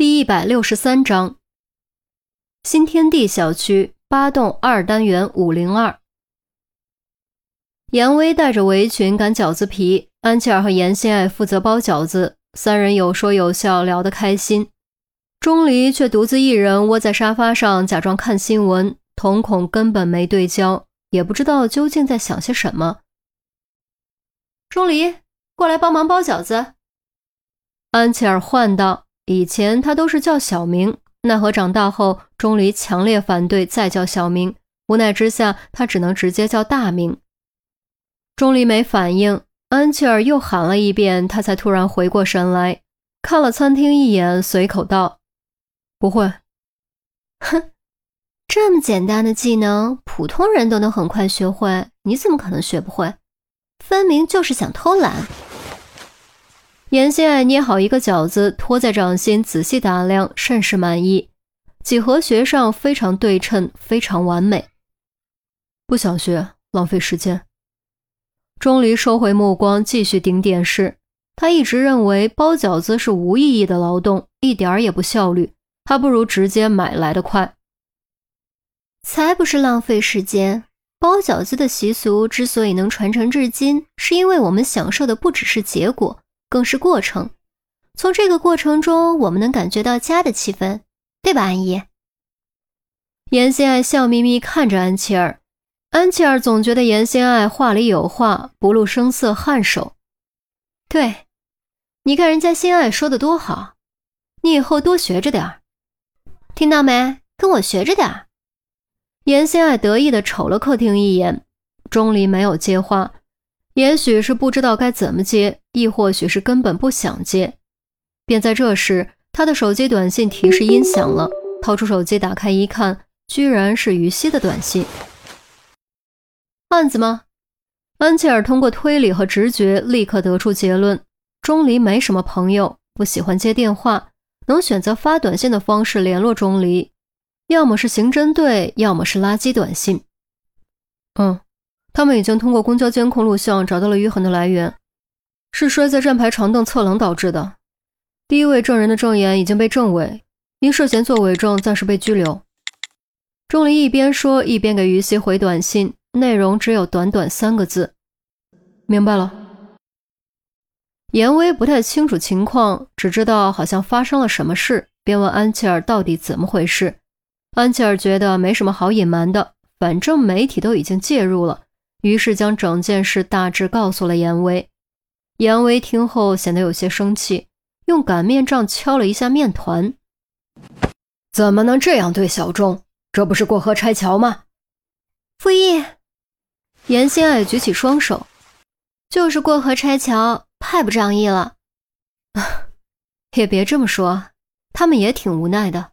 第一百六十三章，新天地小区八栋二单元五零二。严威带着围裙擀饺子皮，安琪儿和严心爱负责包饺子，三人有说有笑，聊得开心。钟离却独自一人窝在沙发上，假装看新闻，瞳孔根本没对焦，也不知道究竟在想些什么。钟离，过来帮忙包饺子。安琪儿唤道。以前他都是叫小名，奈何长大后钟离强烈反对再叫小名，无奈之下他只能直接叫大名。钟离没反应，安琪儿又喊了一遍，他才突然回过神来，看了餐厅一眼，随口道：“不会。”哼，这么简单的技能，普通人都能很快学会，你怎么可能学不会？分明就是想偷懒。严心爱捏好一个饺子，托在掌心，仔细打量，甚是满意。几何学上非常对称，非常完美。不想学，浪费时间。钟离收回目光，继续盯电视。他一直认为包饺子是无意义的劳动，一点儿也不效率，还不如直接买来的快。才不是浪费时间！包饺子的习俗之所以能传承至今，是因为我们享受的不只是结果。更是过程，从这个过程中，我们能感觉到家的气氛，对吧，安姨？严心爱笑眯眯看着安琪儿，安琪儿总觉得严心爱话里有话，不露声色颔首。对，你看人家心爱说的多好，你以后多学着点儿，听到没？跟我学着点儿。严心爱得意的瞅了客厅一眼，钟离没有接话。也许是不知道该怎么接，亦或许是根本不想接。便在这时，他的手机短信提示音响了，掏出手机打开一看，居然是于西的短信。案子吗？安琪儿通过推理和直觉，立刻得出结论：钟离没什么朋友，不喜欢接电话，能选择发短信的方式联络钟离，要么是刑侦队，要么是垃圾短信。嗯。他们已经通过公交监控录像找到了余痕的来源，是摔在站牌长凳侧棱导致的。第一位证人的证言已经被证伪，因涉嫌作伪证暂时被拘留。钟离一边说一边给于西回短信，内容只有短短三个字：“明白了。”严威不太清楚情况，只知道好像发生了什么事，便问安琪儿到底怎么回事。安琪儿觉得没什么好隐瞒的，反正媒体都已经介入了。于是将整件事大致告诉了严威。严威听后显得有些生气，用擀面杖敲了一下面团：“怎么能这样对小钟？这不是过河拆桥吗？”傅毅，严心爱举起双手：“就是过河拆桥，太不仗义了。”也别这么说，他们也挺无奈的。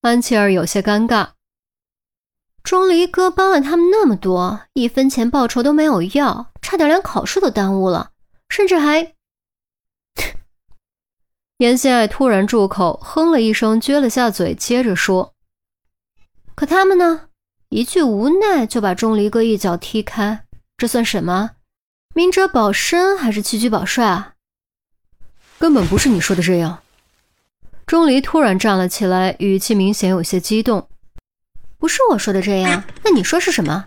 安琪儿有些尴尬。钟离哥帮了他们那么多，一分钱报酬都没有要，差点连考试都耽误了，甚至还……严心爱突然住口，哼了一声，撅了下嘴，接着说：“可他们呢？一句无奈就把钟离哥一脚踢开，这算什么？明哲保身还是屈居保帅啊？根本不是你说的这样。”钟离突然站了起来，语气明显有些激动。不是我说的这样，那你说是什么？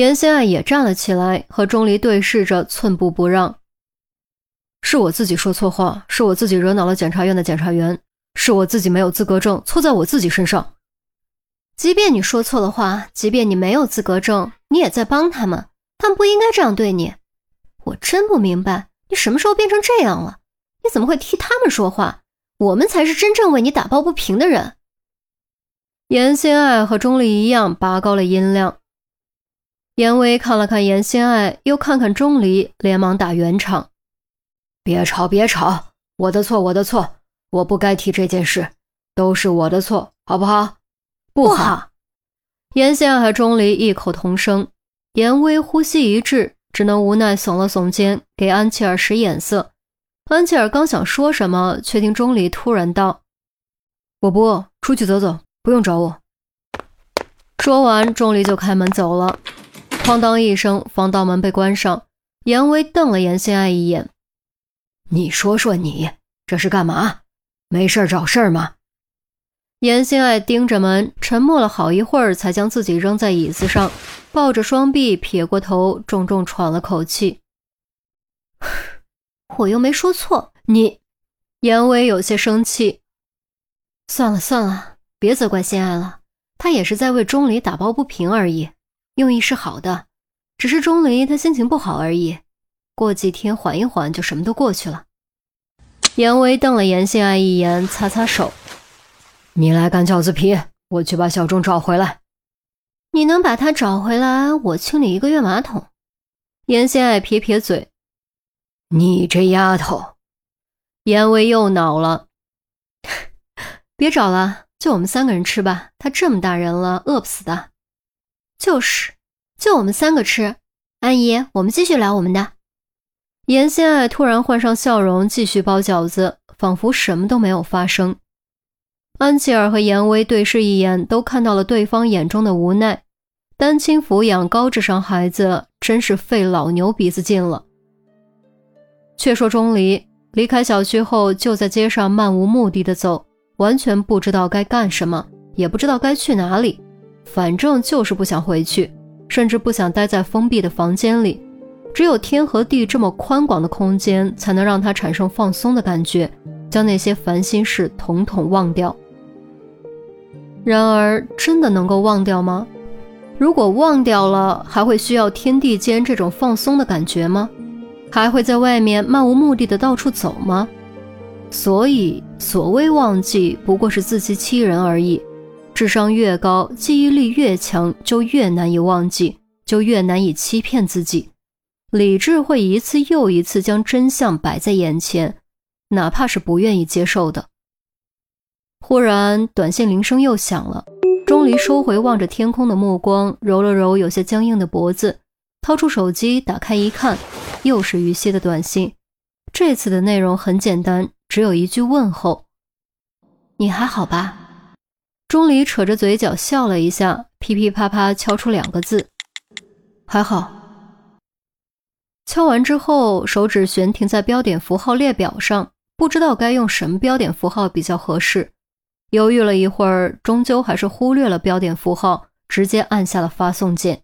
严心爱也站了起来，和钟离对视着，寸步不让。是我自己说错话，是我自己惹恼了检察院的检察员，是我自己没有资格证，错在我自己身上。即便你说错了话，即便你没有资格证，你也在帮他们，他们不应该这样对你。我真不明白，你什么时候变成这样了？你怎么会替他们说话？我们才是真正为你打抱不平的人。严心爱和钟离一样，拔高了音量。严威看了看严心爱，又看看钟离，连忙打圆场：“别吵，别吵，我的错，我的错，我不该提这件事，都是我的错，好不好？不好。”严心爱和钟离异口同声。严威呼吸一滞，只能无奈耸了耸肩，给安琪儿使眼色。安琪儿刚想说什么，却听钟离突然道：“我不饿，出去走走。”不用找我。说完，钟离就开门走了。哐当一声，防盗门被关上。严威瞪了严心爱一眼：“你说说你这是干嘛？没事找事儿吗？严心爱盯着门，沉默了好一会儿，才将自己扔在椅子上，抱着双臂，撇过头，重重喘了口气。我又没说错，你，严威有些生气。算了算了，别责怪心爱了，他也是在为钟离打抱不平而已，用意是好的，只是钟离他心情不好而已，过几天缓一缓，就什么都过去了。严威瞪了严心爱一眼，擦擦手。你来干饺子皮，我去把小钟找回来。你能把他找回来，我清理一个月马桶。严心爱撇撇嘴，你这丫头。严威又恼了，别找了，就我们三个人吃吧。他这么大人了，饿不死的。就是，就我们三个吃。安姨，我们继续聊我们的。严心爱突然换上笑容，继续包饺子，仿佛什么都没有发生。安琪儿和严威对视一眼，都看到了对方眼中的无奈。单亲抚养高智商孩子，真是费老牛鼻子劲了。却说钟离离开小区后，就在街上漫无目的的走，完全不知道该干什么，也不知道该去哪里，反正就是不想回去，甚至不想待在封闭的房间里。只有天和地这么宽广的空间，才能让他产生放松的感觉，将那些烦心事统统忘掉。然而，真的能够忘掉吗？如果忘掉了，还会需要天地间这种放松的感觉吗？还会在外面漫无目的的到处走吗？所以，所谓忘记，不过是自欺欺人而已。智商越高，记忆力越强，就越难以忘记，就越难以欺骗自己。理智会一次又一次将真相摆在眼前，哪怕是不愿意接受的。忽然，短信铃声又响了。钟离收回望着天空的目光，揉了揉有些僵硬的脖子，掏出手机打开一看，又是于西的短信。这次的内容很简单，只有一句问候：“你还好吧？”钟离扯着嘴角笑了一下，噼噼啪啪敲出两个字：“还好。”敲完之后，手指悬停在标点符号列表上，不知道该用什么标点符号比较合适。犹豫了一会儿，终究还是忽略了标点符号，直接按下了发送键。